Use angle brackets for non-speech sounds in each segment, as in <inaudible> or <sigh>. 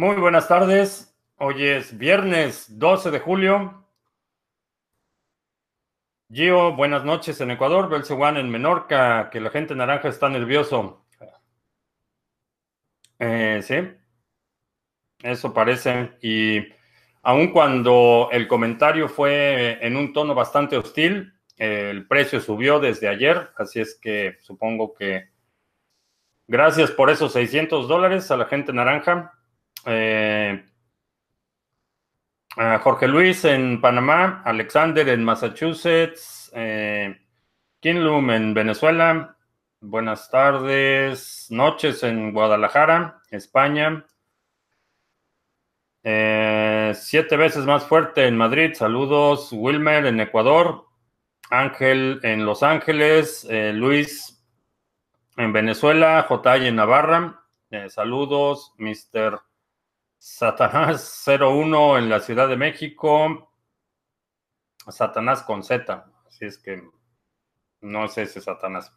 Muy buenas tardes. Hoy es viernes 12 de julio. Gio, buenas noches en Ecuador. Belcewan en Menorca, que la gente naranja está nervioso. Eh, sí, eso parece. Y aun cuando el comentario fue en un tono bastante hostil, el precio subió desde ayer, así es que supongo que gracias por esos 600 dólares a la gente naranja. Eh, Jorge Luis en Panamá, Alexander en Massachusetts, eh, Kinlum en Venezuela, buenas tardes, noches en Guadalajara, España, eh, siete veces más fuerte en Madrid, saludos, Wilmer en Ecuador, Ángel en Los Ángeles, eh, Luis en Venezuela, Jotay en Navarra. Saludos, Mr. Satanás 01 en la Ciudad de México. Satanás con Z, así es que no sé ese Satanás.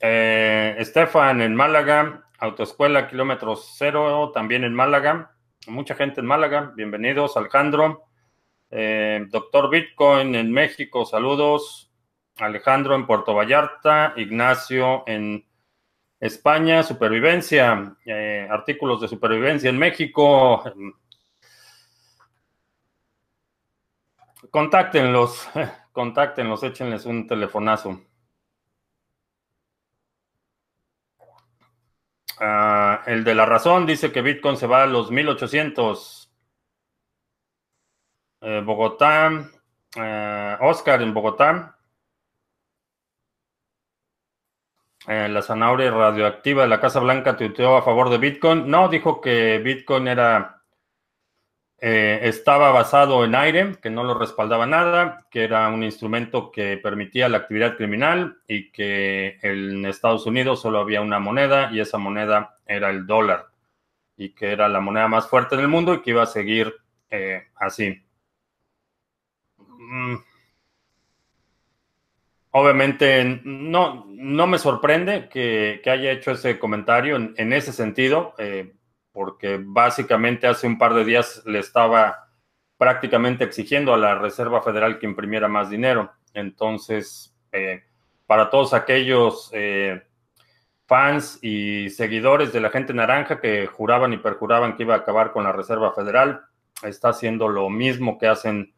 Eh, Estefan en Málaga, Autoescuela Kilómetros Cero, también en Málaga. Mucha gente en Málaga, bienvenidos, Alejandro. Eh, doctor Bitcoin en México, saludos. Alejandro en Puerto Vallarta. Ignacio en España, supervivencia. Eh, artículos de supervivencia en México. Contáctenlos, <laughs> contáctenlos, échenles un telefonazo. Ah, el de la razón dice que Bitcoin se va a los 1800. Eh, Bogotá, eh, Oscar en Bogotá. Eh, la zanahoria radioactiva de la Casa Blanca tuiteó a favor de Bitcoin. No, dijo que Bitcoin era estaba basado en aire, que no lo respaldaba nada, que era un instrumento que permitía la actividad criminal y que en Estados Unidos solo había una moneda y esa moneda era el dólar y que era la moneda más fuerte del mundo y que iba a seguir así. Mm. Obviamente no, no me sorprende que, haya hecho ese comentario en, ese sentido, eh, porque básicamente hace un par de días le estaba prácticamente exigiendo a la Reserva Federal que imprimiera más dinero. Entonces, eh, para todos aquellos eh, fans y seguidores de la gente naranja que juraban y perjuraban que iba a acabar con la Reserva Federal, está haciendo lo mismo que hacen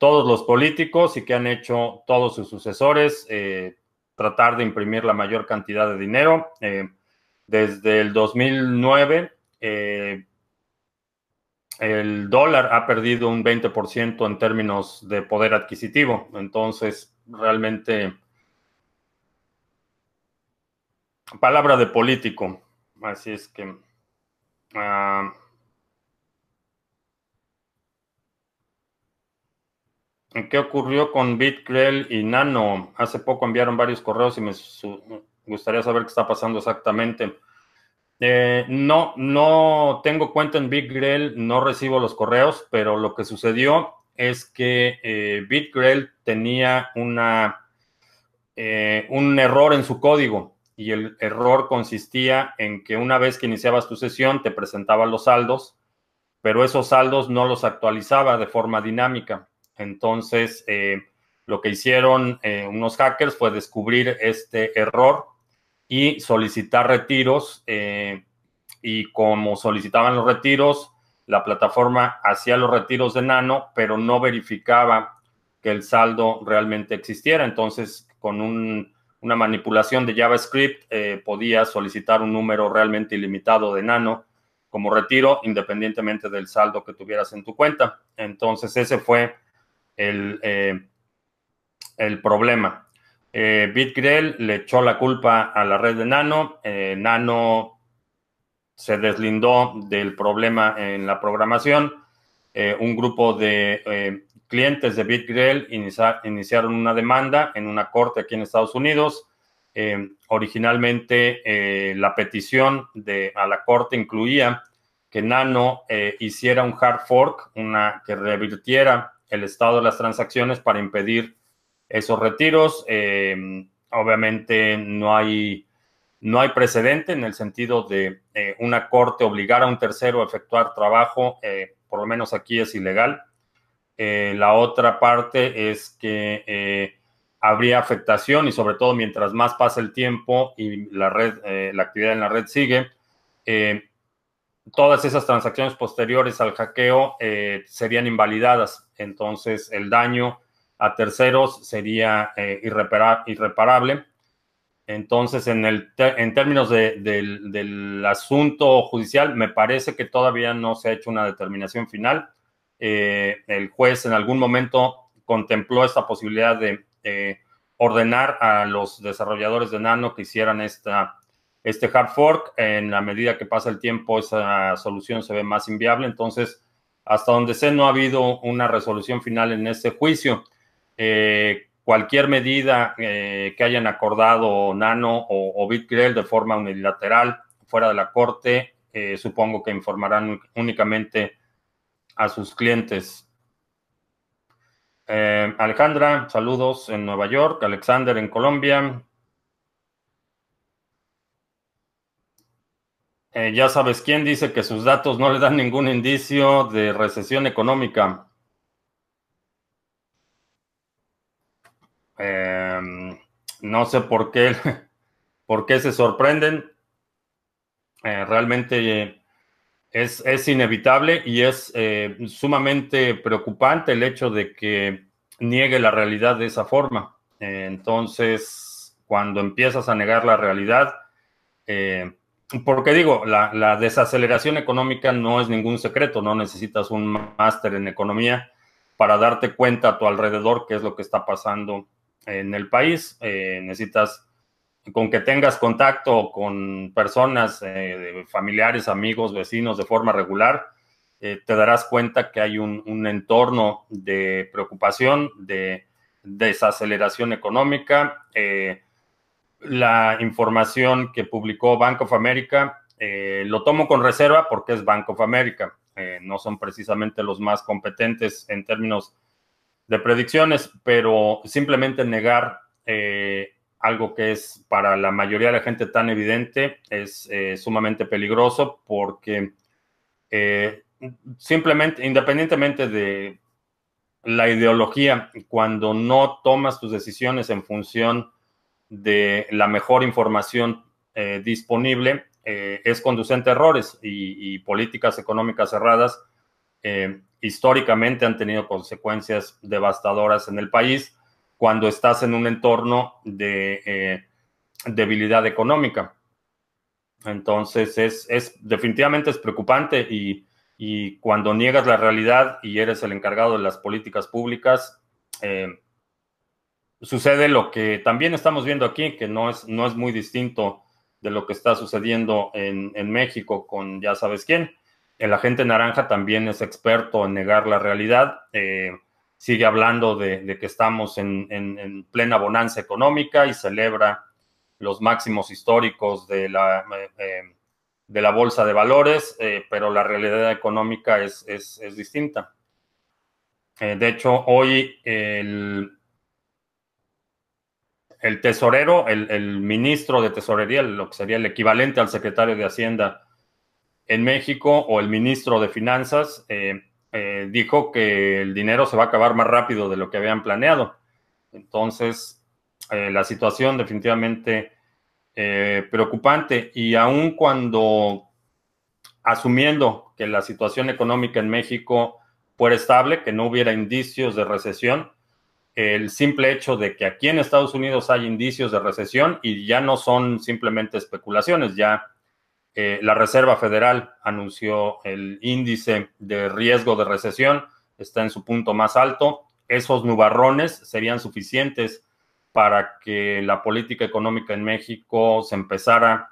todos los políticos y que han hecho todos sus sucesores, eh, tratar de imprimir la mayor cantidad de dinero. Eh, desde el 2009, eh, el dólar ha perdido un 20% en términos de poder adquisitivo. Entonces, realmente, palabra de político. Así es que... Ah, ¿Qué ocurrió con BitGrel y Nano? Hace poco enviaron varios correos y me gustaría saber qué está pasando exactamente. Eh, no, no tengo cuenta en BitGrel, no recibo los correos, pero lo que sucedió es que eh, tenía una, eh, un error en su código y el error consistía en que una vez que iniciabas tu sesión te presentaba los saldos, pero esos saldos no los actualizaba de forma dinámica. Entonces, eh, lo que hicieron eh, unos hackers fue descubrir este error y solicitar retiros. Eh, y como solicitaban los retiros, la plataforma hacía los retiros de Nano, pero no verificaba que el saldo realmente existiera. Entonces, con una manipulación de JavaScript, podía solicitar un número realmente ilimitado de Nano como retiro, independientemente del saldo que tuvieras en tu cuenta. Entonces, ese fue el, eh, el problema. Eh, le echó la culpa a la red de Nano. Eh, Nano se deslindó del problema en la programación. un grupo de clientes de BitGrel iniciaron una demanda en una corte aquí en Estados Unidos. originalmente la petición de, a la corte incluía que Nano hiciera un hard fork, una que revirtiera el estado de las transacciones para impedir esos retiros. Eh, obviamente no hay No hay precedente en el sentido de una corte obligar a un tercero a efectuar trabajo, por lo menos aquí es ilegal. la otra parte es que habría afectación y sobre todo mientras más pasa el tiempo y la red, la actividad en la red sigue, todas esas transacciones posteriores al hackeo eh, serían invalidadas. Entonces, el daño a terceros sería eh, irreparable. Entonces, en, el en términos del, asunto judicial, me parece que todavía no se ha hecho una determinación final. Eh, el juez en algún momento contempló esta posibilidad de ordenar a los desarrolladores de Nano que hicieran esta este hard fork, en la medida que pasa el tiempo, esa solución se ve más inviable. Entonces, hasta donde sé, no ha habido una resolución final en este juicio. Eh, cualquier medida eh, que hayan acordado Nano o, o de forma unilateral fuera de la corte, eh, supongo que informarán únicamente a sus clientes. Alejandra, saludos en Nueva York. Alexander en Colombia. Eh, ya sabes quién dice que sus datos no le dan ningún indicio de recesión económica. Em, no sé por qué, <laughs> por qué se sorprenden. Eh, realmente es, es, inevitable y es eh, sumamente preocupante el hecho de que niegue la realidad de esa forma. entonces, cuando empiezas a negar la realidad, porque digo, la, desaceleración económica no es ningún secreto, no necesitas un máster en economía para darte cuenta a tu alrededor qué es lo que está pasando en el país. Eh, necesitas, con que tengas contacto con personas, eh, familiares, amigos, vecinos de forma regular, eh, te darás cuenta que hay un, un entorno de preocupación, de desaceleración económica la información que publicó Bank of America. Eh, lo tomo con reserva porque es Bank of America. Eh, no son precisamente los más competentes en términos de predicciones, pero simplemente negar eh, algo que es para la mayoría de la gente tan evidente es sumamente peligroso porque simplemente, independientemente de la ideología, cuando no tomas tus decisiones en función de la mejor información eh, disponible eh, es conducente a errores y, políticas económicas cerradas eh, históricamente han tenido consecuencias devastadoras en el país cuando estás en un entorno de debilidad económica. Entonces es, definitivamente es preocupante y, y, cuando niegas la realidad y eres el encargado de las políticas públicas, sucede lo que también estamos viendo aquí, que no es, no es muy distinto de lo que está sucediendo en, México con ya sabes quién. El agente naranja también es experto en negar la realidad. Eh, sigue hablando de, que estamos en, plena bonanza económica y celebra los máximos históricos de la, eh, eh, de la bolsa de valores, pero la realidad económica es, es distinta. de hecho, hoy el, el tesorero, el, ministro de tesorería, lo que sería el equivalente al secretario de Hacienda en México o el ministro de Finanzas, eh, eh, dijo que el dinero se va a acabar más rápido de lo que habían planeado. Entonces, eh, la situación definitivamente preocupante y aun cuando asumiendo que la situación económica en México fuera estable, que no hubiera indicios de recesión, el simple hecho de que aquí en Estados Unidos hay indicios de recesión y ya no son simplemente especulaciones, ya eh, la Reserva Federal anunció el índice de riesgo de recesión, está en su punto más alto. Esos nubarrones serían suficientes para que la política económica en México se empezara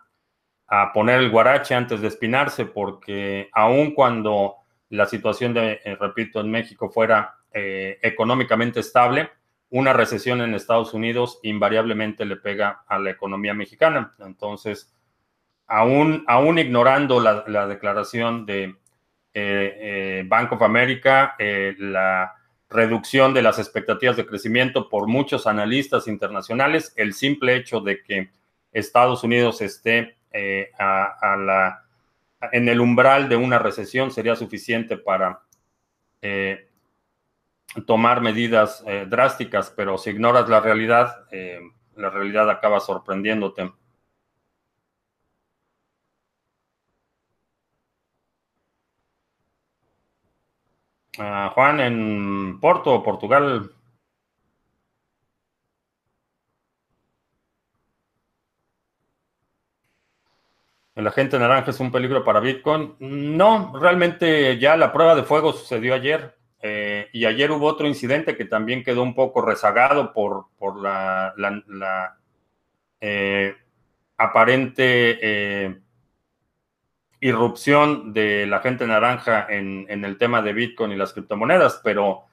a poner el guarache antes de espinarse, porque aun cuando la situación de, eh, repito, en México fuera eh, económicamente estable, una recesión en Estados Unidos invariablemente le pega a la economía mexicana. Entonces, aún, aún ignorando la, declaración de eh, eh, Bank of America, la reducción de las expectativas de crecimiento por muchos analistas internacionales, el simple hecho de que Estados Unidos esté en el umbral de una recesión, sería suficiente para tomar medidas drásticas, pero si ignoras la realidad, la realidad acaba sorprendiéndote. Ah, Juan, en Porto, Portugal. ¿El agente naranja es un peligro para Bitcoin? No, realmente ya la prueba de fuego sucedió ayer. Y ayer hubo otro incidente que también quedó un poco rezagado por, por la, eh, aparente eh, irrupción de la gente naranja en, el tema de Bitcoin y las criptomonedas, pero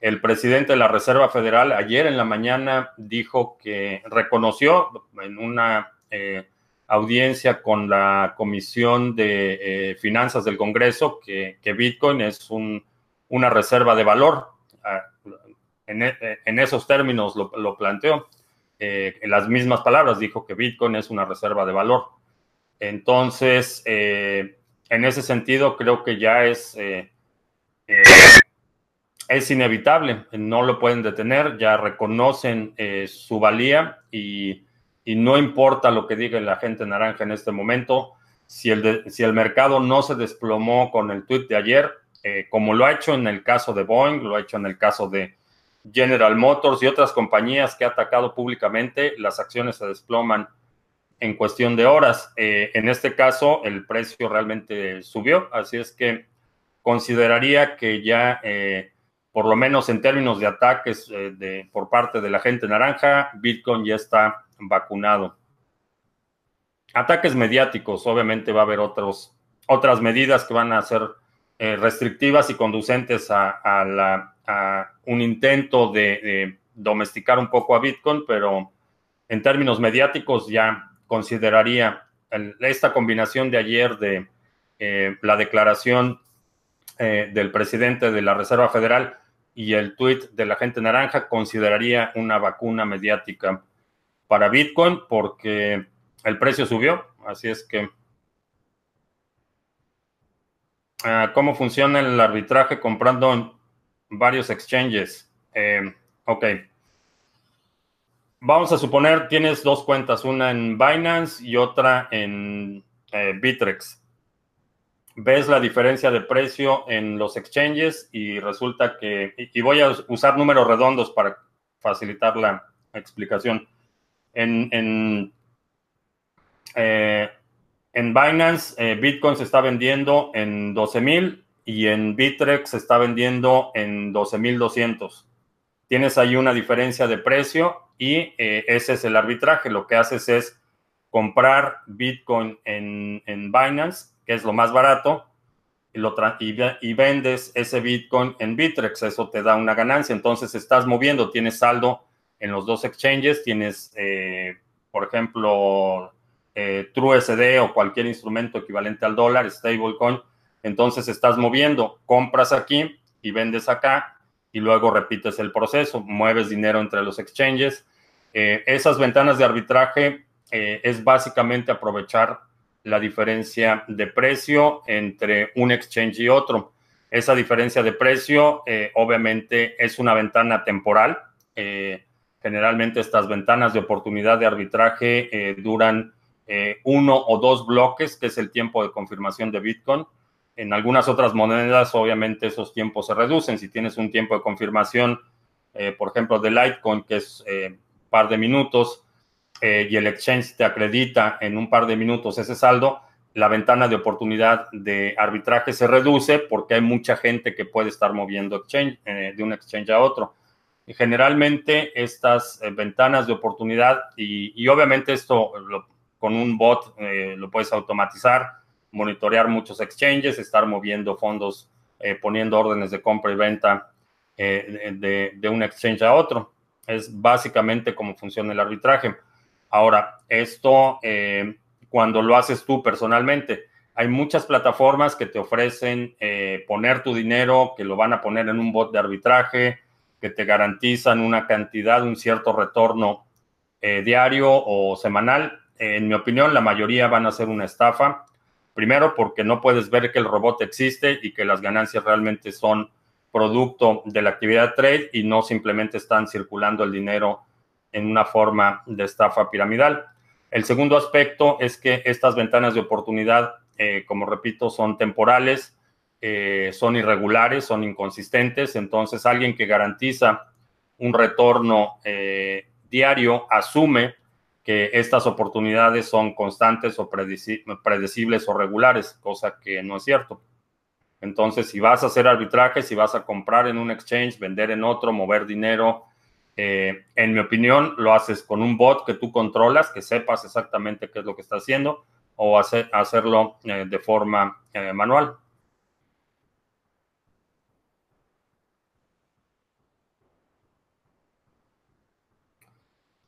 el presidente de la Reserva Federal ayer en la mañana dijo que reconoció en una eh, audiencia con la Comisión de Finanzas del Congreso que, Bitcoin es una reserva de valor. Ah, en, esos términos lo, planteó. Eh, en las mismas palabras dijo que Bitcoin es una reserva de valor. Entonces, eh, en ese sentido, creo que ya es, eh, eh, es inevitable, no lo pueden detener, ya reconocen su valía y, no importa lo que diga la gente naranja en este momento, si el, si el mercado no se desplomó con el tweet de ayer, como lo ha hecho en el caso de Boeing, lo ha hecho en el caso de General Motors y otras compañías que ha atacado públicamente, las acciones se desploman en cuestión de horas. Eh, en este caso, el precio realmente subió, así es que consideraría que ya, eh, por lo menos en términos de ataques eh, de, por parte de la gente naranja, Bitcoin ya está vacunado. Ataques mediáticos, obviamente va a haber otros, otras medidas que van a ser restrictivas y conducentes a, la, un intento de domesticar un poco a Bitcoin, pero en términos mediáticos ya consideraría esta combinación de ayer de eh, la declaración eh, del presidente de la Reserva Federal y el tuit de la gente naranja, consideraría una vacuna mediática para Bitcoin porque el precio subió, así es que... Ah, ¿Cómo funciona el arbitraje comprando varios exchanges? Eh, ok. Vamos a suponer tienes dos cuentas, una en Binance y otra en eh, Bitrex. Ves la diferencia de precio en los exchanges y resulta que, y voy a usar números redondos para facilitar la explicación. En, en, eh, Binance, eh, Bitcoin se está vendiendo en 12,000 y en Bitrex se está vendiendo en 12,200. Tienes ahí una diferencia de precio y eh, ese es el arbitraje. Lo que haces es comprar Bitcoin en, Binance, que es lo más barato, y, lo y, vendes ese Bitcoin en Bitrex. Eso te da una ganancia. Entonces estás moviendo, tienes saldo en los dos exchanges, tienes, eh, por ejemplo, eh, TrueSD o cualquier instrumento equivalente al dólar, stablecoin. Entonces estás moviendo, compras aquí y vendes acá y luego repites el proceso, mueves dinero entre los exchanges. Eh, esas ventanas de arbitraje eh, es básicamente aprovechar la diferencia de precio entre un exchange y otro. Esa diferencia de precio eh, obviamente es una ventana temporal. generalmente estas ventanas de oportunidad de arbitraje duran uno o dos bloques, que es el tiempo de confirmación de Bitcoin. En algunas otras monedas, obviamente, esos tiempos se reducen. Si tienes un tiempo de confirmación, eh, por ejemplo, de Litecoin, que es eh, par de minutos, eh, y el exchange te acredita en un par de minutos ese saldo, la ventana de oportunidad de arbitraje se reduce porque hay mucha gente que puede estar moviendo de un exchange a otro. Y generalmente estas ventanas de oportunidad, y, obviamente esto con un bot lo puedes automatizar, monitorear muchos exchanges, estar moviendo fondos, eh, poniendo órdenes de compra y venta eh, de, un exchange a otro. Es básicamente cómo funciona el arbitraje. Ahora, esto eh, cuando lo haces tú personalmente, hay muchas plataformas que te ofrecen poner tu dinero, que lo van a poner en un bot de arbitraje, que te garantizan una cantidad, un cierto retorno diario o semanal en mi opinión, la mayoría van a ser una estafa. Primero, porque no puedes ver que el robot existe y que las ganancias realmente son producto de la actividad trade y no simplemente están circulando el dinero en una forma de estafa piramidal. El segundo aspecto es que estas ventanas de oportunidad, eh, como repito, son temporales, eh, son irregulares, son inconsistentes. Entonces, alguien que garantiza un retorno eh, diario asume que estas oportunidades son constantes o predecibles o regulares, cosa que no es cierto. Entonces, si vas a hacer arbitraje, si vas a comprar en un exchange, vender en otro, mover dinero, eh, en mi opinión, lo haces con un bot que tú controlas, que sepas exactamente qué es lo que está haciendo, o hacerlo eh, de forma eh, manual.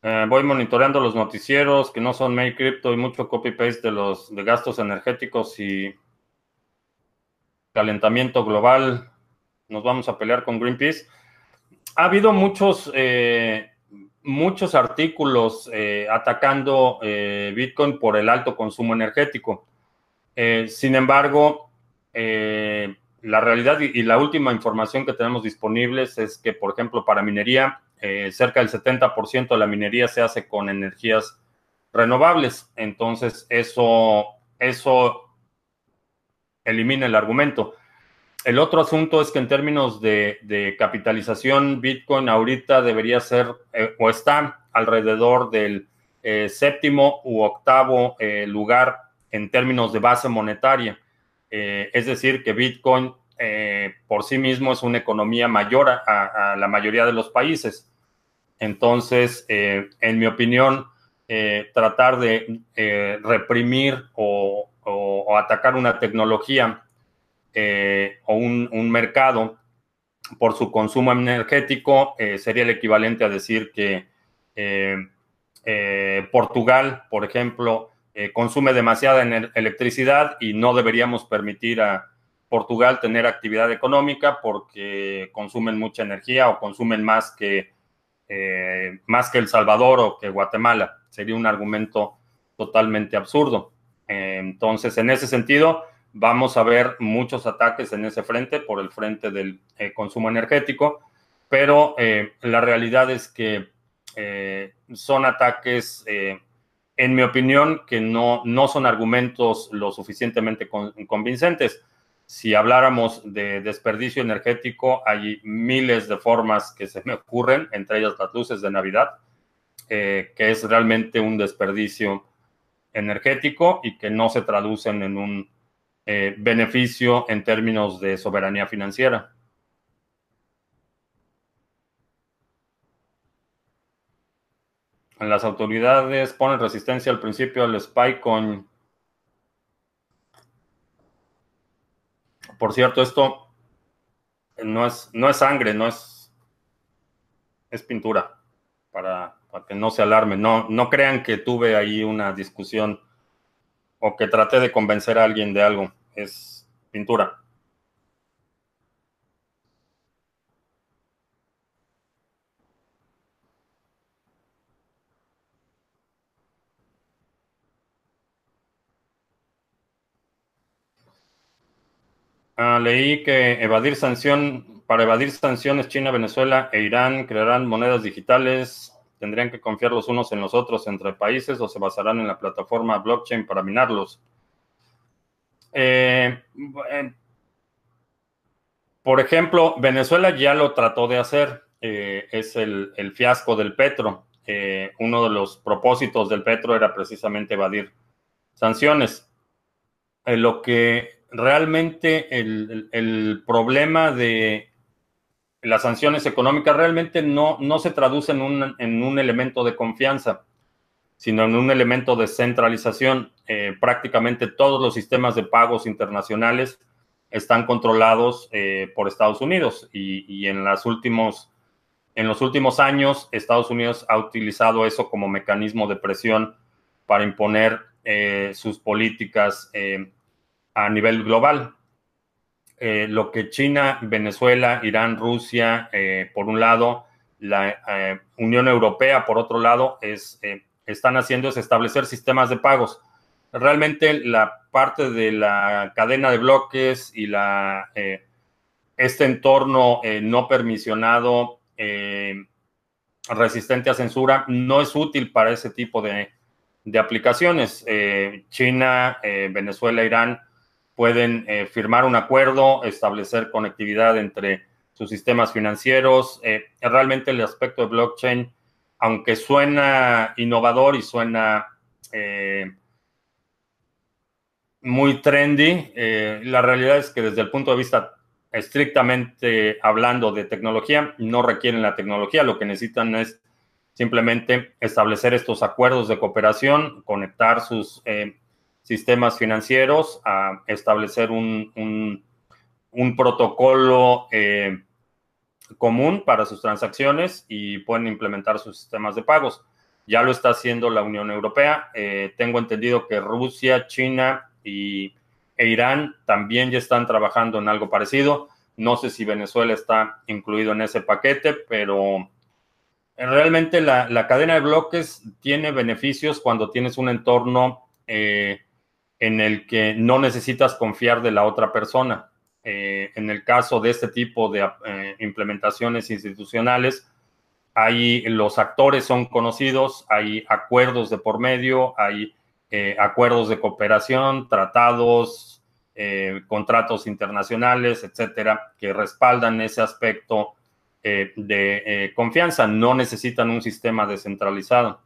Voy monitoreando los noticieros que no son Make Crypto y mucho copy-paste de los de gastos energéticos y calentamiento global, nos vamos a pelear con Greenpeace. Ha habido muchos, eh, muchos artículos eh, atacando eh, Bitcoin por el alto consumo energético. sin embargo, la realidad y, la última información que tenemos disponibles es que, por ejemplo, para minería, cerca del 70% de la minería se hace con energías renovables. Entonces, eso, eso elimina el argumento. El otro asunto es que en términos de, capitalización, Bitcoin ahorita debería ser eh, o está alrededor del eh, séptimo u octavo eh, lugar en términos de base monetaria. es decir, que Bitcoin por sí mismo es una economía mayor a, la mayoría de los países. Entonces, en mi opinión, tratar de reprimir o atacar una tecnología eh, o un, mercado por su consumo energético eh, sería el equivalente a decir que eh, Portugal, por ejemplo, consume demasiada electricidad y no deberíamos permitir a Portugal tener actividad económica porque consumen mucha energía o consumen más que, más que El Salvador o que Guatemala. Sería un argumento totalmente absurdo. Entonces, en ese sentido, vamos a ver muchos ataques en ese frente, por el frente del eh, consumo energético, pero eh, la realidad es que eh, son ataques, en mi opinión, que no, no son argumentos lo suficientemente convincentes. Si habláramos de desperdicio energético, hay miles de formas que se me ocurren, entre ellas las luces de Navidad, que es realmente un desperdicio energético y que no se traducen en un eh, beneficio en términos de soberanía financiera. Las autoridades ponen resistencia al principio al SpyCoin. Por cierto, esto no es, no es sangre, no es, es pintura para para que no se alarmen. No, no crean que tuve ahí una discusión o que traté de convencer a alguien de algo. Es pintura. Ah, leí que evadir sanción, para evadir sanciones, China, Venezuela e Irán crearán monedas digitales tendrían que confiar los unos en los otros entre países o se basarán en la plataforma blockchain para minarlos. Eh, por ejemplo, Venezuela ya lo trató de hacer, eh, es el, fiasco del petro. Eh, uno de los propósitos del petro era precisamente evadir sanciones. lo que realmente el problema de las sanciones económicas realmente no, no se traducen en un, elemento de confianza, sino en un elemento de centralización. Eh, prácticamente todos los sistemas de pagos internacionales están controlados eh, por Estados Unidos y, en, las últimos, en los últimos años Estados Unidos ha utilizado eso como mecanismo de presión para imponer eh, sus políticas a nivel global. Eh, lo que China, Venezuela, Irán, Rusia, eh, por un lado, la eh, Unión Europea, por otro lado, es están haciendo es establecer sistemas de pagos. Realmente la parte de la cadena de bloques y la, este entorno no permisionado resistente a censura no es útil para ese tipo de, de aplicaciones. China, Venezuela, Irán pueden firmar un acuerdo, establecer conectividad entre sus sistemas financieros. realmente el aspecto de blockchain aunque suena innovador y suena eh, muy trendy, eh, la realidad es que desde el punto de vista estrictamente hablando de tecnología, no requieren la tecnología, lo que necesitan es simplemente establecer estos acuerdos de cooperación, conectar sus eh, sistemas financieros, a establecer un, un protocolo común para sus transacciones y pueden implementar sus sistemas de pagos. Ya lo está haciendo la Unión Europea. Eh, tengo entendido que Rusia, China y, e Irán también ya están trabajando en algo parecido. No sé si Venezuela está incluido en ese paquete, pero realmente la, cadena de bloques tiene beneficios cuando tienes un entorno eh, en el que no necesitas confiar de la otra persona. Eh, en el caso de este tipo de eh, implementaciones institucionales, hay, los actores son conocidos, hay acuerdos de por medio, hay eh, acuerdos de cooperación, tratados, contratos internacionales, etcétera, que respaldan ese aspecto de confianza. No necesitan un sistema descentralizado.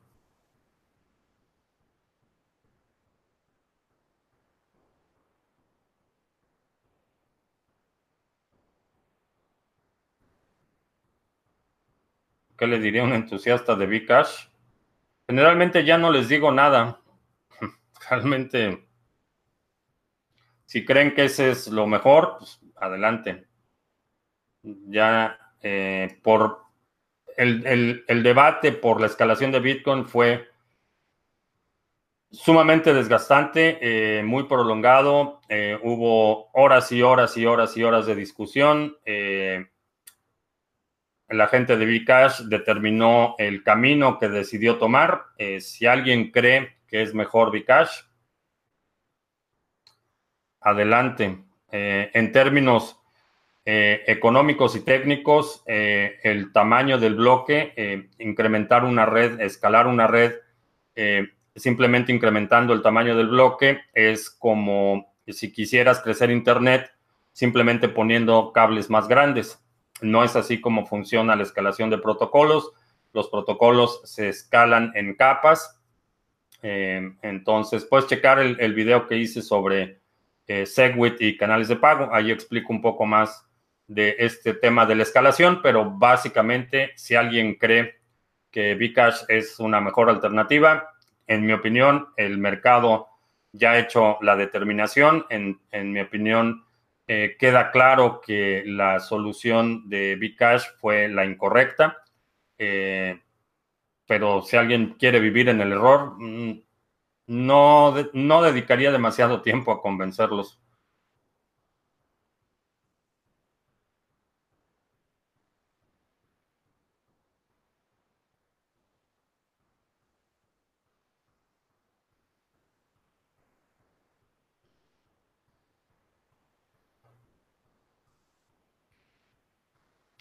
¿Qué le diría un entusiasta de Bcash? Generalmente ya no les digo nada. <laughs> Realmente, si creen que ese es lo mejor, pues adelante. Ya eh, por el, debate por la escalación de Bitcoin fue sumamente desgastante, eh, muy prolongado. Eh, hubo horas y horas y horas y horas de discusión la gente de Bcash determinó el camino que decidió tomar. Eh, si alguien cree que es mejor Bcash, adelante. Eh, en términos eh, económicos y técnicos, el tamaño del bloque, incrementar una red, escalar una red, simplemente incrementando el tamaño del bloque, es como si quisieras crecer Internet, simplemente poniendo cables más grandes no es así como funciona la escalación de protocolos. Los protocolos se escalan en capas. Eh, entonces, puedes checar el, video que hice sobre eh, Segwit y canales de pago. Ahí explico un poco más de este tema de la escalación, pero básicamente, si alguien cree que Bcash es una mejor alternativa, en mi opinión, el mercado ya ha hecho la determinación. En, en mi opinión, eh, queda claro que la solución de Bcash fue la incorrecta, eh, pero si alguien quiere vivir en el error, mm, no, no dedicaría demasiado tiempo a convencerlos.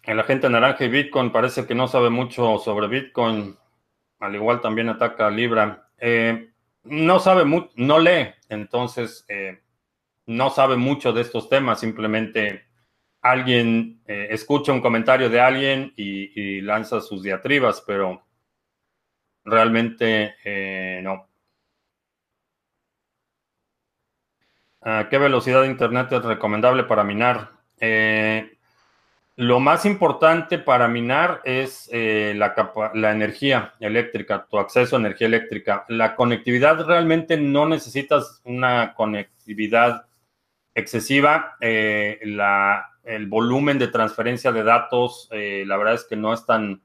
El agente naranja y Bitcoin parece que no sabe mucho sobre Bitcoin. Al igual también ataca a Libra. Eh, no sabe mucho, no lee, entonces eh, no sabe mucho de estos temas. Simplemente alguien eh, escucha un comentario de alguien y, lanza sus diatribas, pero realmente no. ¿A qué velocidad de Internet es recomendable para minar? Lo más importante para minar es eh, la, energía eléctrica, tu acceso a energía eléctrica. La conectividad realmente no necesitas una conectividad excesiva. Eh, el volumen de transferencia de datos, eh, la verdad es que no es tan,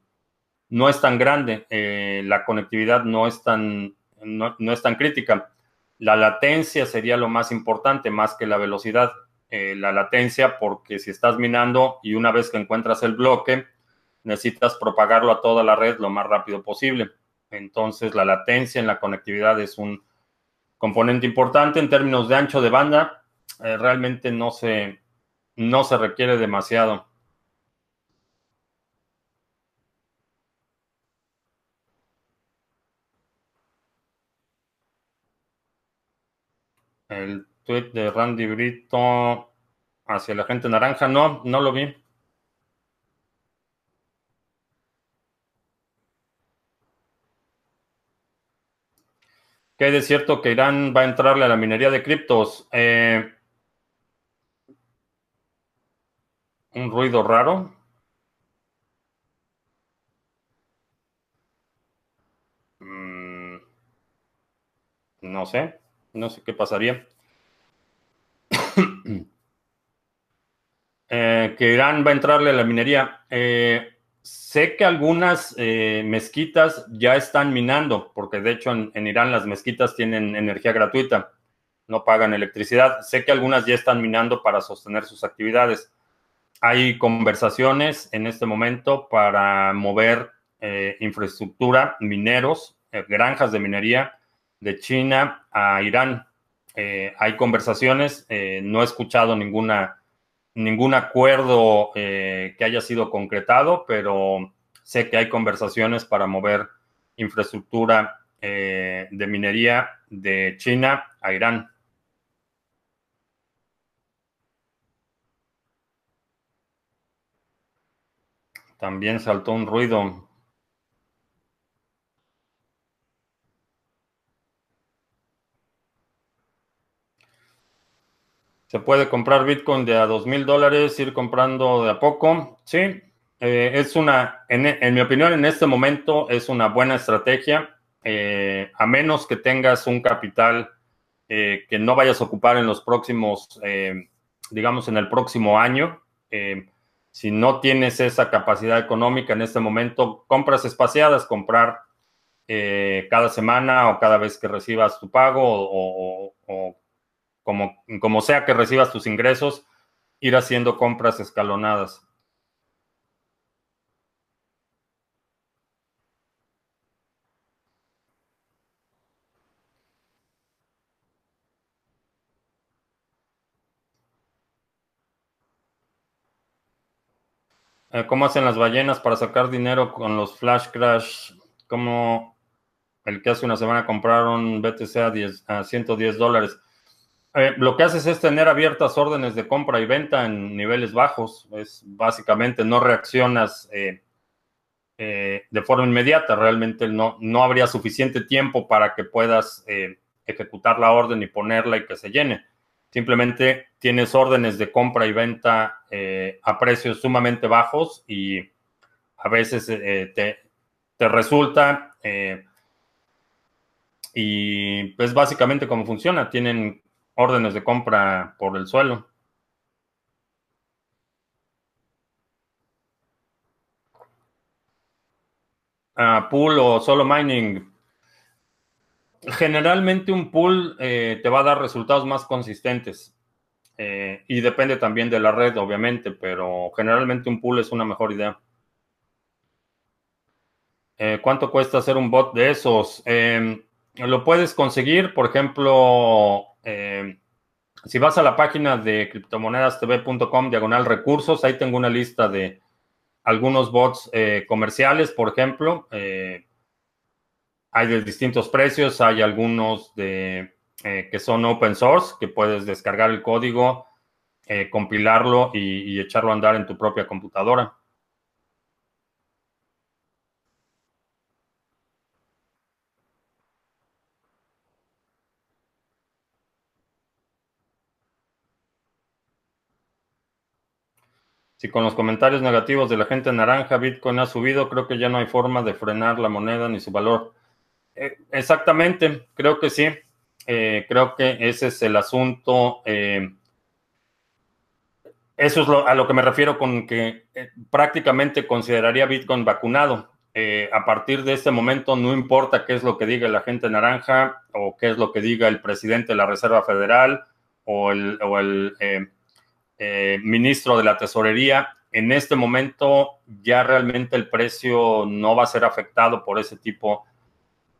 no es tan grande. la conectividad no es tan, no es tan crítica. La latencia sería lo más importante, más que la velocidad. Eh, la latencia porque si estás minando y una vez que encuentras el bloque, necesitas propagarlo a toda la red lo más rápido posible. Entonces, la latencia en la conectividad es un componente importante en términos de ancho de banda. Eh, realmente no se, no se requiere demasiado. El de Randy Brito hacia la gente naranja, no, no lo vi. ¿Qué hay de cierto que Irán va a entrarle a la minería de criptos? Eh, un ruido raro. Mm, no sé, no sé qué pasaría. Eh, que Irán va a entrarle a la minería. Eh, sé que algunas eh, mezquitas ya están minando, porque de hecho en, Irán las mezquitas tienen energía gratuita, no pagan electricidad. Sé que algunas ya están minando para sostener sus actividades. Hay conversaciones en este momento para mover infraestructura, mineros, granjas de minería de China a Irán. hay conversaciones, no he escuchado ninguna ningún acuerdo eh, que haya sido concretado, pero sé que hay conversaciones para mover infraestructura eh, de minería de China a Irán. También saltó un ruido. Se puede comprar Bitcoin de a dos mil dólares, ir comprando de a poco. Sí, eh, es una, en, mi opinión, en este momento es una buena estrategia, eh, a menos que tengas un capital eh, que no vayas a ocupar en los próximos, digamos, en el próximo año. si no tienes esa capacidad económica en este momento, compras espaciadas, comprar cada semana o cada vez que recibas tu pago o, o como, sea que recibas tus ingresos, ir haciendo compras escalonadas. Eh, ¿Cómo hacen las ballenas para sacar dinero con los flash crash? Como el que hace una semana compraron BTC a, a 110 dólares. Eh, lo que haces es tener abiertas órdenes de compra y venta en niveles bajos. Es básicamente no reaccionas eh, eh, de forma inmediata. Realmente no, no habría suficiente tiempo para que puedas ejecutar la orden y ponerla y que se llene. Simplemente tienes órdenes de compra y venta a precios sumamente bajos y a veces te, te, resulta. y pues básicamente cómo funciona. Tienen órdenes de compra por el suelo. Uh, pool o solo mining. Generalmente un pool eh, te va a dar resultados más consistentes. Eh, y depende también de la red, obviamente, pero generalmente un pool es una mejor idea. Eh, ¿Cuánto cuesta hacer un bot de esos? Em, lo puedes conseguir, por ejemplo, eh, si vas a la página de criptomonedastv.com, diagonal recursos, ahí tengo una lista de algunos bots eh, comerciales, por ejemplo. Eh, hay de distintos precios, hay algunos de, que son open source, que puedes descargar el código, compilarlo y echarlo a andar en tu propia computadora. Si con los comentarios negativos de la gente naranja Bitcoin ha subido, creo que ya no hay forma de frenar la moneda ni su valor. Eh, exactamente, creo que sí. Eh, creo que ese es el asunto. Eh, eso es a lo que me refiero con que prácticamente consideraría Bitcoin vacunado. a partir de este momento, no importa qué es lo que diga la gente naranja o qué es lo que diga el presidente de la Reserva Federal o el eh, ministro de la Tesorería, en este momento ya realmente el precio no va a ser afectado por ese tipo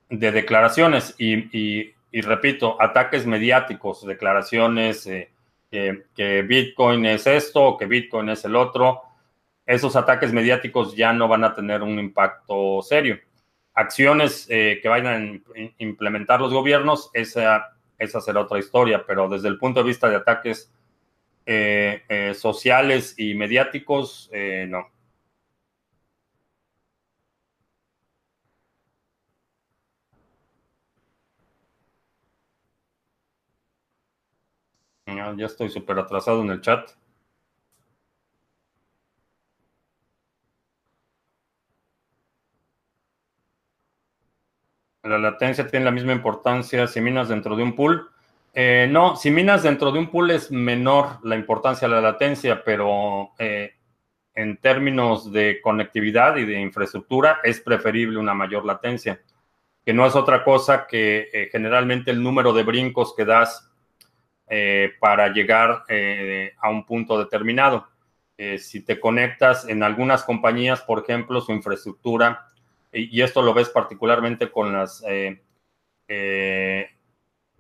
de declaraciones y, repito, ataques mediáticos, declaraciones eh, que Bitcoin es esto, que Bitcoin es el otro, esos ataques mediáticos ya no van a tener un impacto serio. Acciones eh, que vayan a implementar los gobiernos, esa, esa será otra historia, pero desde el punto de vista de ataques eh, sociales y mediáticos, no. Ya, estoy súper atrasado en el chat. La latencia tiene la misma importancia si minas dentro de un pool. Eh, no, si minas dentro de un pool es menor la importancia de la latencia, pero eh, en términos de conectividad y de infraestructura es preferible una mayor latencia, que no es otra cosa que eh, generalmente el número de brincos que das eh, para llegar eh, a un punto determinado. Eh, si te conectas en algunas compañías, por ejemplo, su infraestructura, y, esto lo ves particularmente con las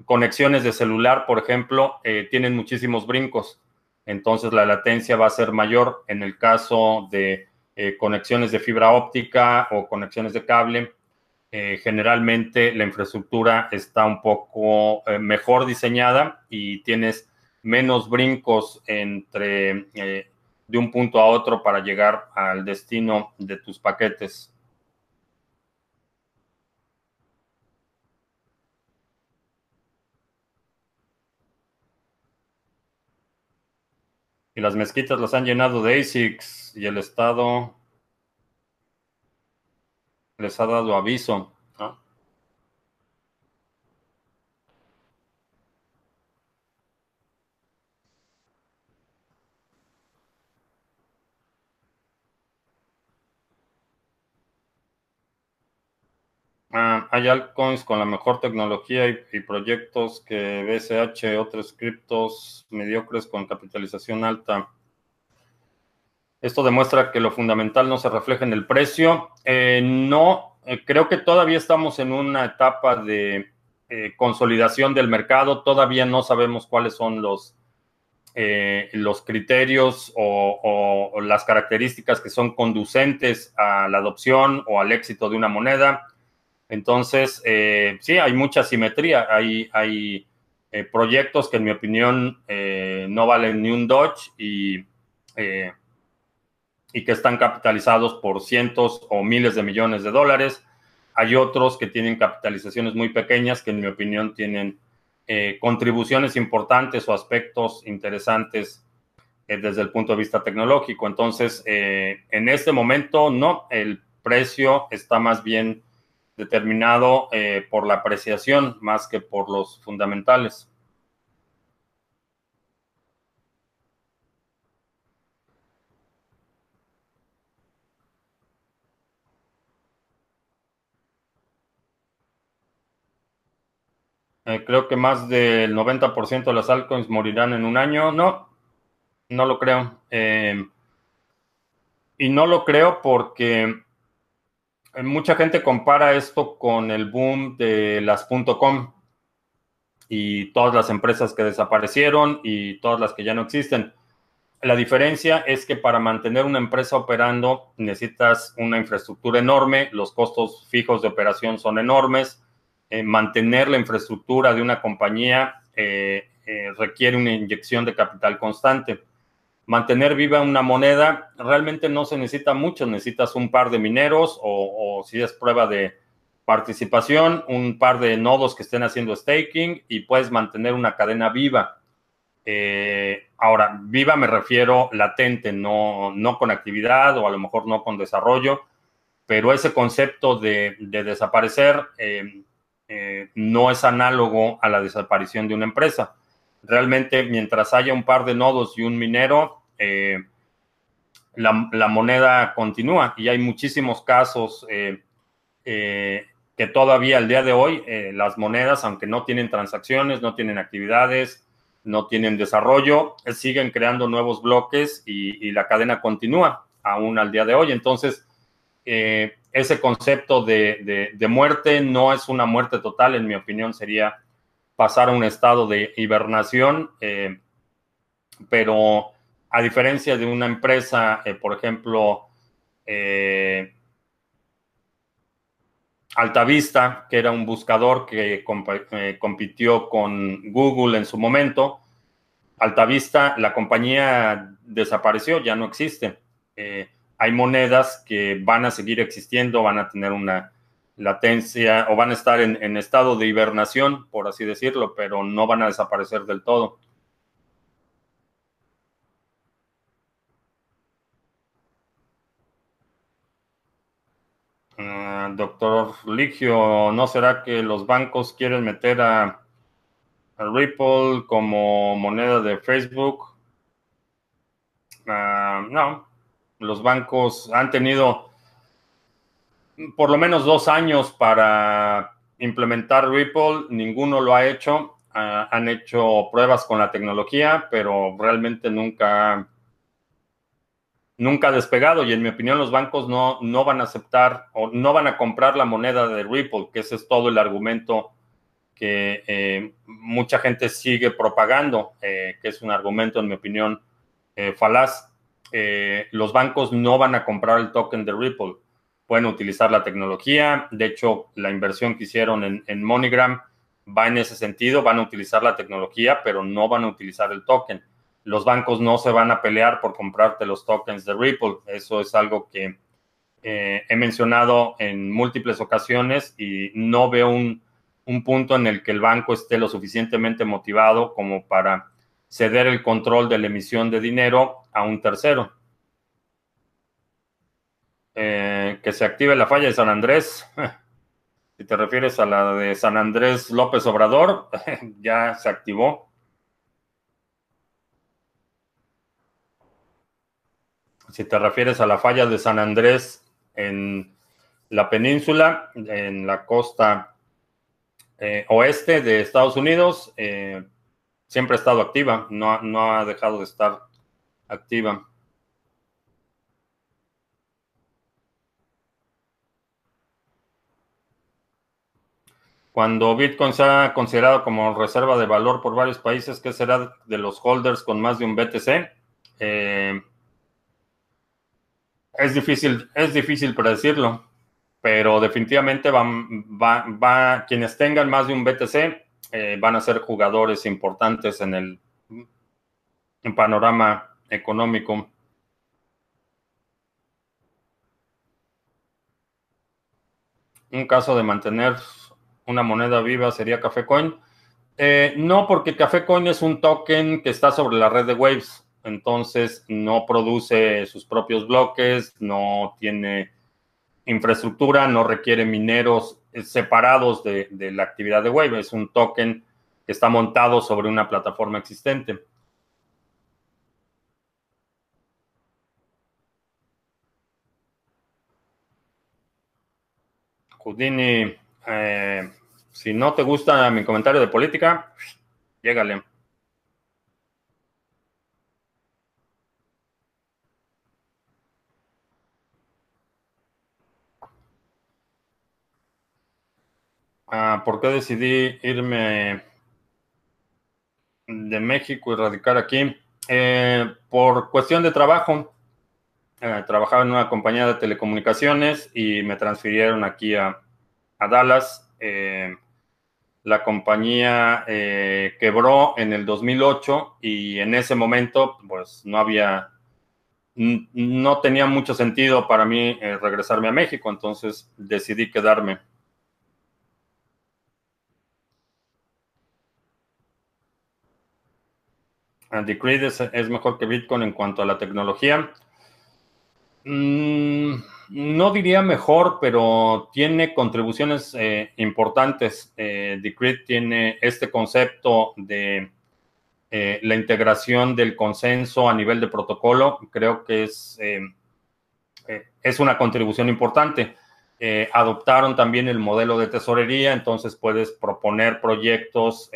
conexiones de celular, por ejemplo, tienen muchísimos brincos. Entonces la latencia va a ser mayor en el caso de conexiones de fibra óptica o conexiones de cable eh, generalmente la infraestructura está un poco eh, mejor diseñada y tienes menos brincos entre eh, de un punto a otro para llegar al destino de tus paquetes. Y las mezquitas las han llenado de ASICs y el Estado les ha dado aviso. Ah, hay altcoins con la mejor tecnología y, proyectos que BSH, otros criptos mediocres con capitalización alta. Esto demuestra que lo fundamental no se refleja en el precio. Eh, no, eh, creo que todavía estamos en una etapa de eh, consolidación del mercado. Todavía no sabemos cuáles son los, los criterios o, las características que son conducentes a la adopción o al éxito de una moneda. Entonces, sí, hay mucha simetría. Hay, hay proyectos que, en mi opinión, no valen ni un Dodge y y que están capitalizados por cientos o miles de millones de dólares. Hay otros que tienen capitalizaciones muy pequeñas que en mi opinión tienen eh, contribuciones importantes o aspectos interesantes eh, desde el punto de vista tecnológico. Entonces, eh, en este momento, no, el precio está más bien determinado por la apreciación más que por los fundamentales. Eh, creo que más del 90% de las altcoins morirán en un año. No, no lo creo. Eh, y no lo creo porque mucha gente compara esto con el boom de las .com y todas las empresas que desaparecieron y todas las que ya no existen. La diferencia es que para mantener una empresa operando necesitas una infraestructura enorme, los costos fijos de operación son enormes, eh, mantener la infraestructura de una compañía eh, eh, requiere una inyección de capital constante. Mantener viva una moneda realmente no se necesita mucho, necesitas un par de mineros o, si es prueba de participación, un par de nodos que estén haciendo staking y puedes mantener una cadena viva. ahora, viva me refiero latente, no, no con actividad o a lo mejor no con desarrollo, pero ese concepto de, de desaparecer eh, no es análogo a la desaparición de una empresa. Realmente, mientras haya un par de nodos y un minero, eh, la, moneda continúa y hay muchísimos casos eh, que todavía al día de hoy las monedas, aunque no tienen transacciones, no tienen actividades, no tienen desarrollo, siguen creando nuevos bloques y, y la cadena continúa aún al día de hoy. Entonces, ese concepto de, muerte no es una muerte total, en mi opinión sería pasar a un estado de hibernación, pero a diferencia de una empresa, por ejemplo, Altavista, que era un buscador que eh, compitió con Google en su momento. Altavista, la compañía desapareció, ya no existe. Eh, hay monedas que van a seguir existiendo, van a tener una latencia o van a estar en estado de hibernación, por así decirlo, pero no van a desaparecer del todo. Doctor Ligio, ¿no será que los bancos quieren meter a, Ripple como moneda de Facebook? Ah, no, los bancos han tenido por lo menos dos años para implementar Ripple, ninguno lo ha hecho. Ah, han hecho pruebas con la tecnología, pero realmente nunca nunca ha despegado y en mi opinión los bancos no, no van a aceptar o no van a comprar la moneda de Ripple, que ese es todo el argumento que eh, mucha gente sigue propagando, eh, que es un argumento en mi opinión eh, falaz. los bancos no van a comprar el token de Ripple, pueden utilizar la tecnología, de hecho la inversión que hicieron en, en MoneyGram va en ese sentido, van a utilizar la tecnología, pero no van a utilizar el token los bancos no se van a pelear por comprarte los tokens de Ripple. Eso es algo que eh, he mencionado en múltiples ocasiones y no veo un, punto en el que el banco esté lo suficientemente motivado como para ceder el control de la emisión de dinero a un tercero. Eh, que se active la falla de San Andrés. <laughs> Si te refieres a la de San Andrés López Obrador, <laughs> ya se activó. Si te refieres a la falla de San Andrés en la península, en la costa eh, oeste de Estados Unidos, eh, siempre ha estado activa, no, no ha dejado de estar activa. Cuando Bitcoin se ha considerado como reserva de valor por varios países, ¿qué será de los holders con más de un BTC? Eh, es difícil, es difícil predecirlo, pero definitivamente van, va, quienes tengan más de un BTC eh, van a ser jugadores importantes en el panorama económico. Un caso de mantener una moneda viva sería Café Coin. Eh, no, porque Café Coin es un token que está sobre la red de Waves entonces no produce sus propios bloques, no tiene infraestructura, no requiere mineros separados de, la actividad de Wave. Es un token que está montado sobre una plataforma existente. Houdini, eh, si no te gusta mi comentario de política, llégale. ¿Por qué decidí irme de México y radicar aquí? Eh, por cuestión de trabajo. Eh, trabajaba en una compañía de telecomunicaciones y me transfirieron aquí a, Dallas. Eh, la compañía quebró en el 2008 y en ese momento pues no había, no tenía mucho sentido para mí regresarme a México, entonces decidí quedarme. Decreed es, mejor que Bitcoin en cuanto a la tecnología. Mm, no diría mejor, pero tiene contribuciones eh, importantes. Eh, Decreed tiene este concepto de eh, la integración del consenso a nivel de protocolo. Creo que es, es una contribución importante. adoptaron también el modelo de tesorería, entonces puedes proponer proyectos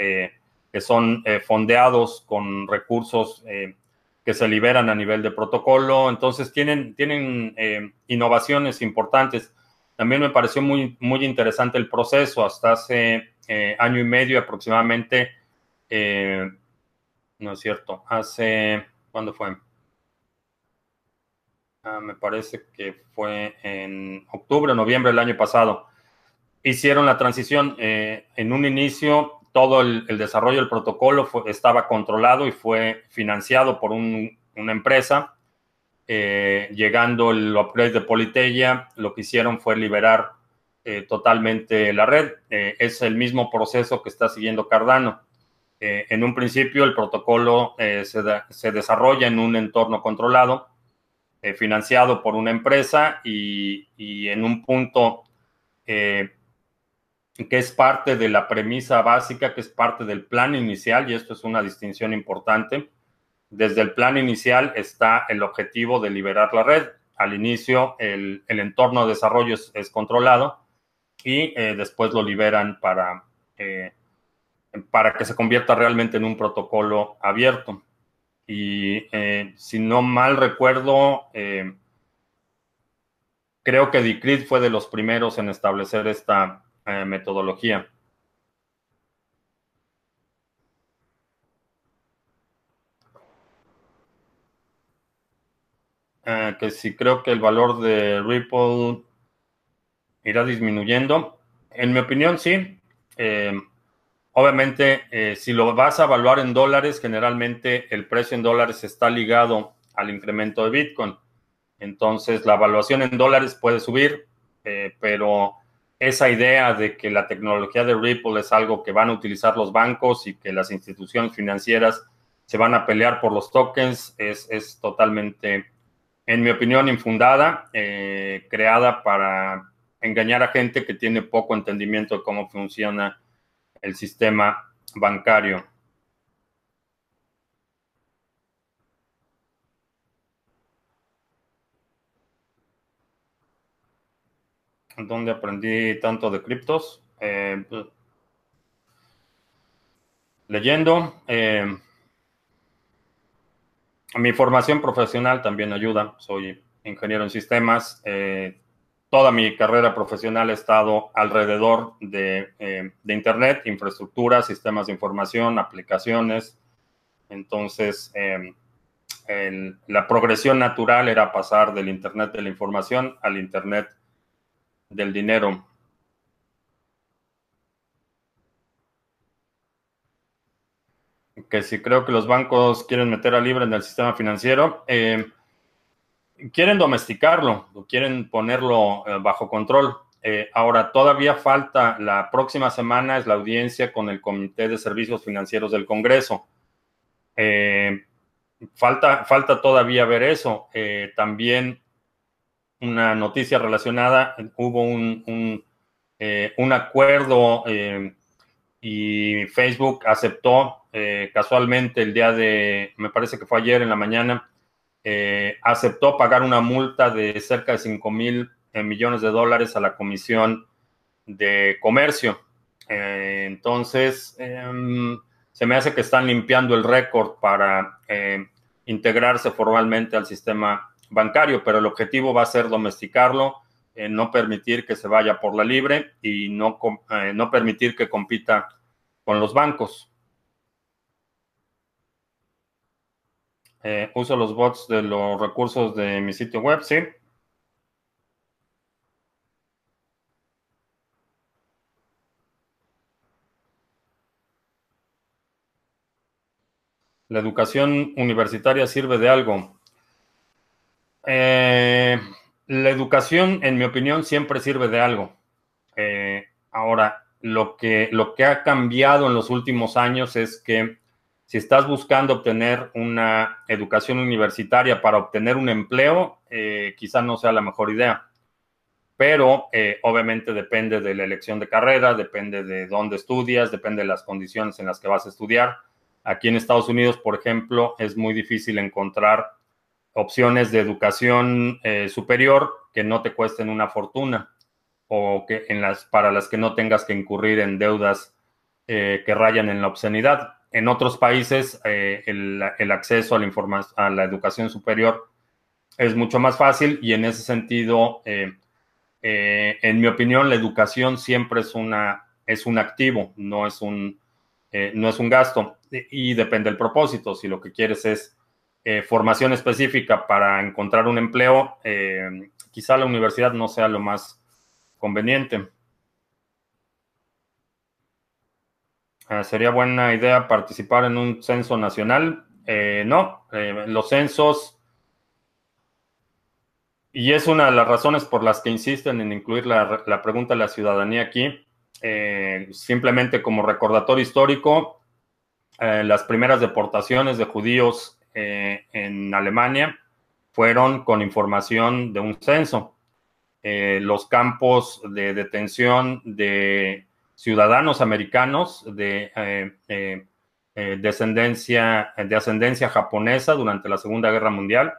que son eh, fondeados con recursos eh, que se liberan a nivel de protocolo. Entonces tienen, tienen eh, innovaciones importantes. También me pareció muy, muy interesante el proceso. Hasta hace año y medio aproximadamente, no es cierto, hace, ¿cuándo fue? Ah, me parece que fue en octubre noviembre del año pasado. Hicieron la transición. en un inicio todo el, desarrollo del protocolo estaba controlado y fue financiado por una empresa. Eh, llegando el upgrade de Politeia, lo que hicieron fue liberar eh, totalmente la red. Eh, es el mismo proceso que está siguiendo Cardano. en un principio, el protocolo se, desarrolla en un entorno controlado, financiado por una empresa y, y en un punto que es parte de la premisa básica, que es parte del plan inicial, y esto es una distinción importante. Desde el plan inicial está el objetivo de liberar la red. Al inicio, el, entorno de desarrollo es, controlado y eh, después lo liberan para, eh, para que se convierta realmente en un protocolo abierto. Y eh, si no mal recuerdo, creo que Decred fue de los primeros en establecer esta eh, metodología. Eh, que si creo que el valor de Ripple irá disminuyendo. En mi opinión, sí. Eh, obviamente, si lo vas a evaluar en dólares, generalmente el precio en dólares está ligado al incremento de Bitcoin. Entonces, la evaluación en dólares puede subir, pero esa idea de que la tecnología de Ripple es algo que van a utilizar los bancos y que las instituciones financieras se van a pelear por los tokens es, totalmente, en mi opinión, infundada, eh, creada para engañar a gente que tiene poco entendimiento de cómo funciona el sistema bancario. Donde aprendí tanto de criptos. Eh, pues, leyendo. Eh, mi formación profesional también ayuda. Soy ingeniero en sistemas. Eh, toda mi carrera profesional ha estado alrededor de, Internet, infraestructura, sistemas de información, aplicaciones. Entonces, la progresión natural era pasar del Internet de la información al Internet del dinero. Que si creo que los bancos quieren meter a libre en el sistema financiero, eh, quieren domesticarlo, quieren ponerlo eh, bajo control. Eh, ahora, todavía falta, la próxima semana es la audiencia con el Comité de Servicios Financieros del Congreso. falta, falta todavía ver eso. también una noticia relacionada, hubo un, eh, acuerdo eh, y Facebook aceptó eh, casualmente el día de, me parece que fue ayer en la mañana, aceptó pagar una multa de cerca de 5 mil millones de dólares a la Comisión de Comercio. entonces, em, se me hace que están limpiando el récord para integrarse formalmente al sistema bancario, pero el objetivo va a ser domesticarlo, eh, no permitir que se vaya por la libre y no, eh, no permitir que compita con los bancos. Eh, uso los bots de los recursos de mi sitio web, sí. ¿La educación universitaria sirve de algo? Eh, la educación, en mi opinión, siempre sirve de algo. Eh, ahora, lo que, lo que ha cambiado en los últimos años es que si estás buscando obtener una educación universitaria para obtener un empleo, eh, quizá no sea la mejor idea. Pero obviamente depende de la elección de carrera, depende de dónde estudias, depende de las condiciones en las que vas a estudiar. Aquí en Estados Unidos, por ejemplo, es muy difícil encontrar opciones de educación eh, superior que no te cuesten una fortuna o que en las, para las que no tengas que incurrir en deudas eh, que rayan en la obscenidad. en otros países el, acceso a la, a la educación superior es mucho más fácil y en ese sentido, en mi opinión, la educación siempre es, una, es un activo, no es un, no es un gasto y depende del propósito. Si lo que quieres es formación específica para encontrar un empleo, quizá la universidad no sea lo más conveniente. Ah, ¿Sería buena idea participar en un censo nacional? Eh, no, eh, los censos, y es una de las razones por las que insisten en incluir la, pregunta de la ciudadanía aquí, eh, simplemente como recordatorio histórico, las primeras deportaciones de judíos en Alemania fueron con información de un censo. Eh, los campos de detención de ciudadanos americanos de eh, eh, descendencia, de ascendencia japonesa durante la Segunda Guerra Mundial.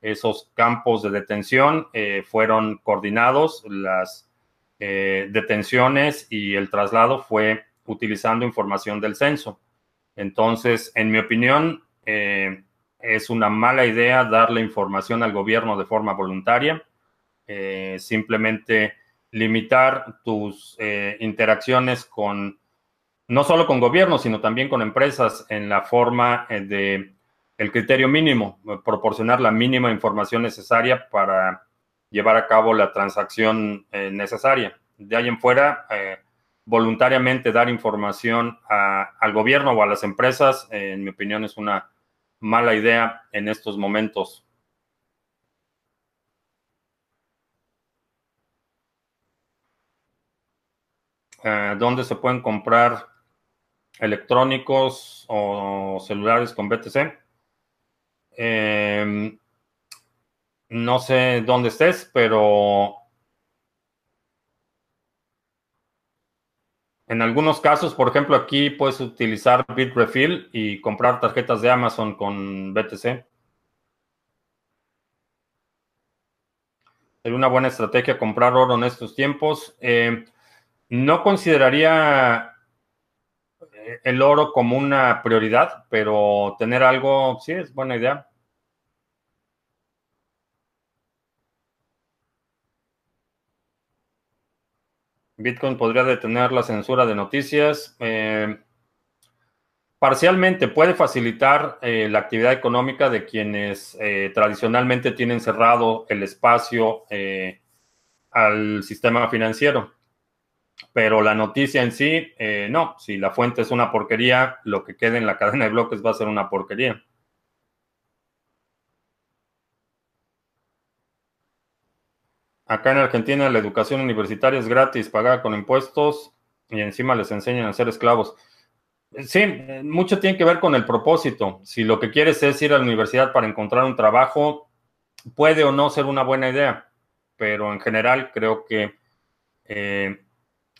Esos campos de detención fueron coordinados, las detenciones y el traslado fue utilizando información del censo. Entonces, en mi opinión, es una mala idea darle información al gobierno de forma voluntaria. Eh, simplemente limitar tus eh, interacciones con, no solo con gobiernos, sino también con empresas en la forma eh, de el criterio mínimo, proporcionar la mínima información necesaria para llevar a cabo la transacción necesaria. De ahí en fuera, voluntariamente dar información al gobierno o a las empresas, en mi opinión, es una mala idea en estos momentos. Eh, ¿Dónde se pueden comprar electrónicos o celulares con BTC? Em, no sé dónde estés, pero En algunos casos, por ejemplo, aquí puedes utilizar Bitrefill y comprar tarjetas de Amazon con BTC. Es una buena estrategia comprar oro en estos tiempos. Eh, no consideraría eh, el oro como una prioridad, pero tener algo sí es buena idea. Bitcoin podría detener la censura de noticias. Eh, parcialmente puede facilitar eh, la actividad económica de quienes eh, tradicionalmente tienen cerrado el espacio al sistema financiero. Pero la noticia en sí, no. Si la fuente es una porquería, lo que quede en la <laughs> cadena de bloques va a ser una porquería. Acá en Argentina la educación universitaria es gratis, pagada con impuestos y encima les enseñan a ser esclavos. Sí, mucho tiene que ver con el propósito. Si lo que quieres es ir a la universidad para encontrar un trabajo, puede o no ser una buena idea, pero en general creo que eh,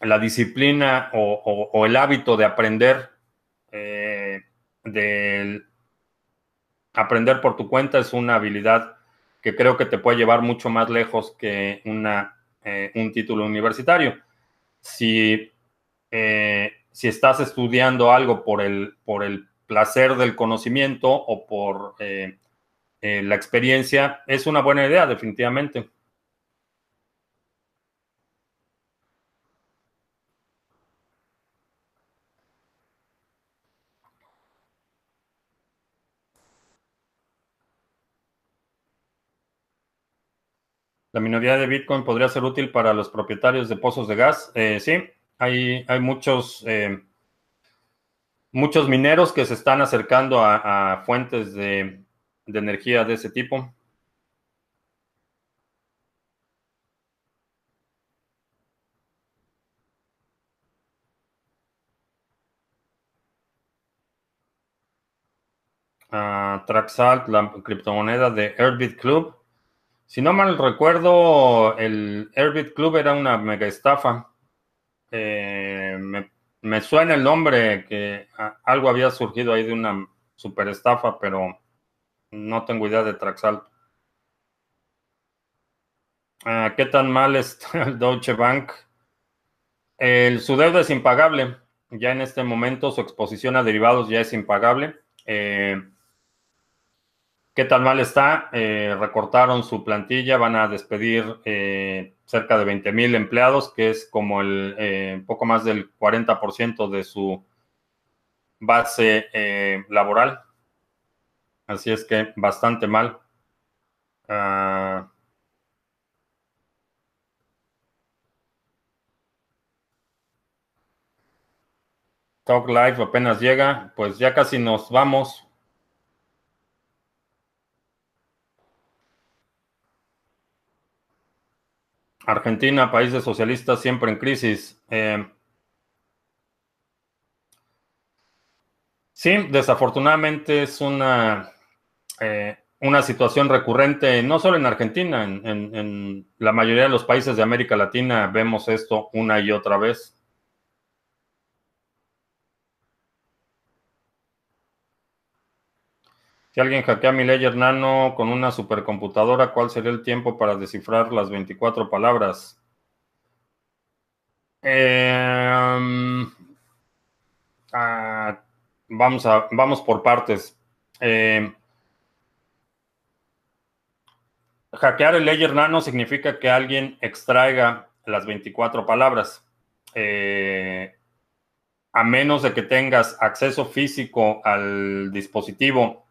la disciplina o, el hábito de aprender, eh, de aprender por tu cuenta es una habilidad que creo que te puede llevar mucho más lejos que una, eh, un título universitario. Si, eh, si estás estudiando algo por el, por el placer del conocimiento o por eh, la experiencia, es una buena idea, definitivamente. La minoría de Bitcoin podría ser útil para los propietarios de pozos de gas. Eh, sí, hay, muchos, eh, muchos mineros que se están acercando a, fuentes de, energía de ese tipo. Uh, Traxalt, la criptomoneda de Airbit Club, si no mal recuerdo, el Airbit Club era una mega estafa. Eh, me, suena el nombre que algo había surgido ahí de una super estafa, pero no tengo idea de Traxal. Ah, ¿Qué tan mal está <laughs> el Deutsche Bank? Su deuda es impagable. Ya en este momento su exposición a derivados ya es impagable. Eh, ¿Qué tan mal está? Eh, recortaron su plantilla, van a despedir eh, cerca de 20 mil empleados, que es como el poco más del 40% de su base laboral. Así es que bastante mal. Ah, Talk Live apenas llega, pues ya casi nos vamos. Argentina, país de socialistas, siempre en crisis. Eh, sí, desafortunadamente es una, eh, una situación recurrente, no solo en Argentina, en la mayoría de los países de América Latina vemos esto una y otra vez. Si alguien hackea mi Ledger Nano con una supercomputadora, ¿cuál sería el tiempo para descifrar las 24 palabras? Em, ah, vamos, por partes. Em, hackear el Ledger Nano significa que alguien extraiga las 24 palabras. Eh, a menos de que tengas acceso físico al dispositivo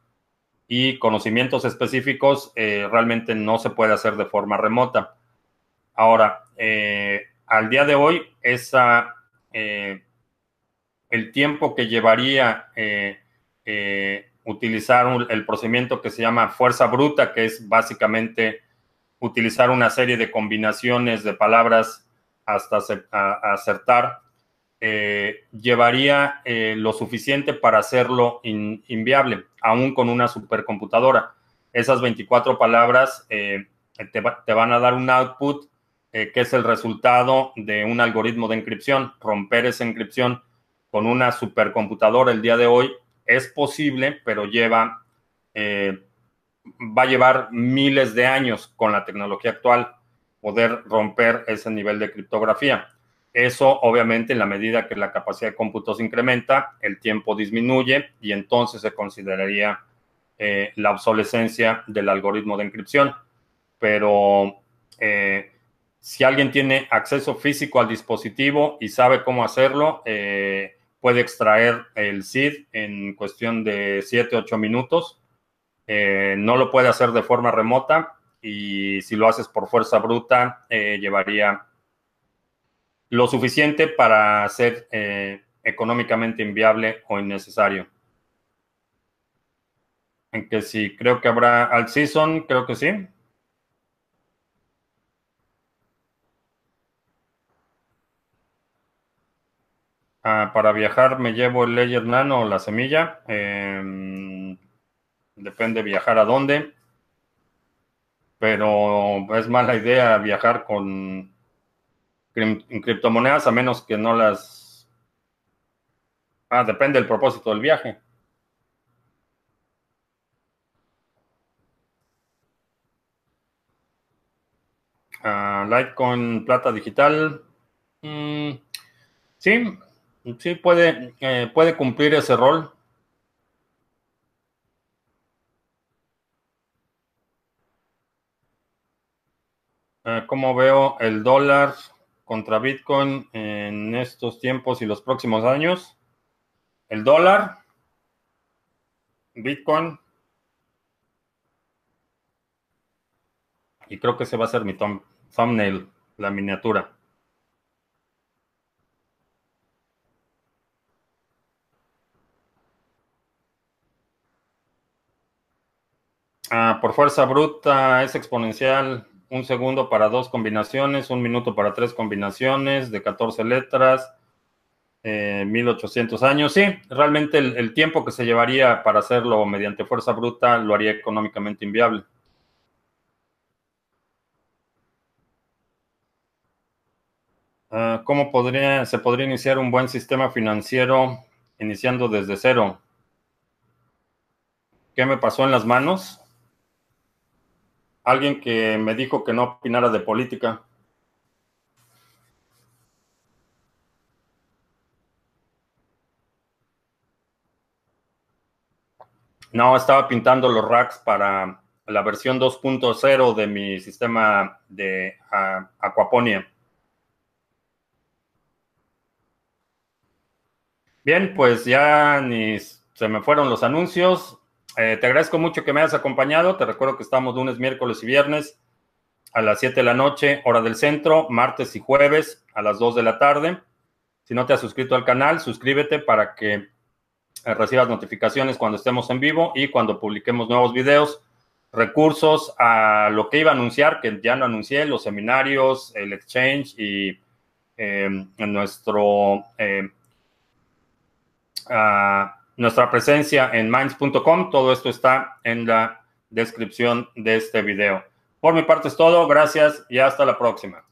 y conocimientos específicos eh, realmente no se puede hacer de forma remota. Ahora, eh, al día de hoy, esa, eh, el tiempo que llevaría utilizar el procedimiento que se llama fuerza bruta, que es básicamente utilizar una serie de combinaciones de palabras hasta acertar eh, llevaría eh, lo suficiente para hacerlo inviable, aún con una supercomputadora. Esas 24 palabras eh, te, van a dar un output que es el resultado de un algoritmo de encripción. Romper esa encripción con una supercomputadora el día de hoy es posible, pero lleva, va a llevar miles de años con la tecnología actual poder romper ese nivel de criptografía. Eso, obviamente, en la medida que la capacidad de cómputo se incrementa, el tiempo disminuye y entonces se consideraría eh, la obsolescencia del algoritmo de encripción. Pero eh, si alguien tiene acceso físico al dispositivo y sabe cómo hacerlo, eh, puede extraer el SID en cuestión de 7, 8 minutos. no lo puede hacer de forma remota y si lo haces por fuerza bruta, llevaría lo suficiente para ser eh, económicamente inviable o innecesario. En que sí, creo que habrá al season, creo que sí. Ah, para viajar me llevo el Ledger Nano o la semilla. Em, depende viajar a dónde. Pero es mala idea viajar con en criptomonedas a menos que no las... Ah, depende del propósito del viaje. Uh, Litecoin plata digital. Mm, sí, sí puede, eh, puede cumplir ese rol. Uh, ¿Cómo veo el dólar? Contra Bitcoin en estos tiempos y los próximos años. El dólar, Bitcoin. Y creo que ese va a ser mi thumbnail, la miniatura. Ah, por fuerza bruta es exponencial un segundo para dos combinaciones, un minuto para tres combinaciones de 14 letras, 1800 eh, años. Sí, realmente el, tiempo que se llevaría para hacerlo mediante fuerza bruta lo haría económicamente inviable. Ah, ¿Cómo podría, se podría iniciar un buen sistema financiero iniciando desde cero? ¿Qué me pasó en las manos? alguien que me dijo que no opinara de política. No, estaba pintando los racks para la versión 2.0 de mi sistema de uh. Bien, pues ya ni se me fueron los anuncios. Eh, te agradezco mucho que me hayas acompañado. Te recuerdo que estamos lunes, miércoles y viernes a las 7 de la noche, hora del centro, martes y jueves a las 2 de la tarde. Si no te has suscrito al canal, suscríbete para que eh, recibas notificaciones cuando estemos en vivo y cuando publiquemos nuevos videos, recursos a lo que iba a anunciar, que ya no anuncié, los seminarios, el exchange y eh, nuestro nuestra presencia en minds.com. Todo esto está en la descripción de este video. Por mi parte es todo. Gracias y hasta la próxima.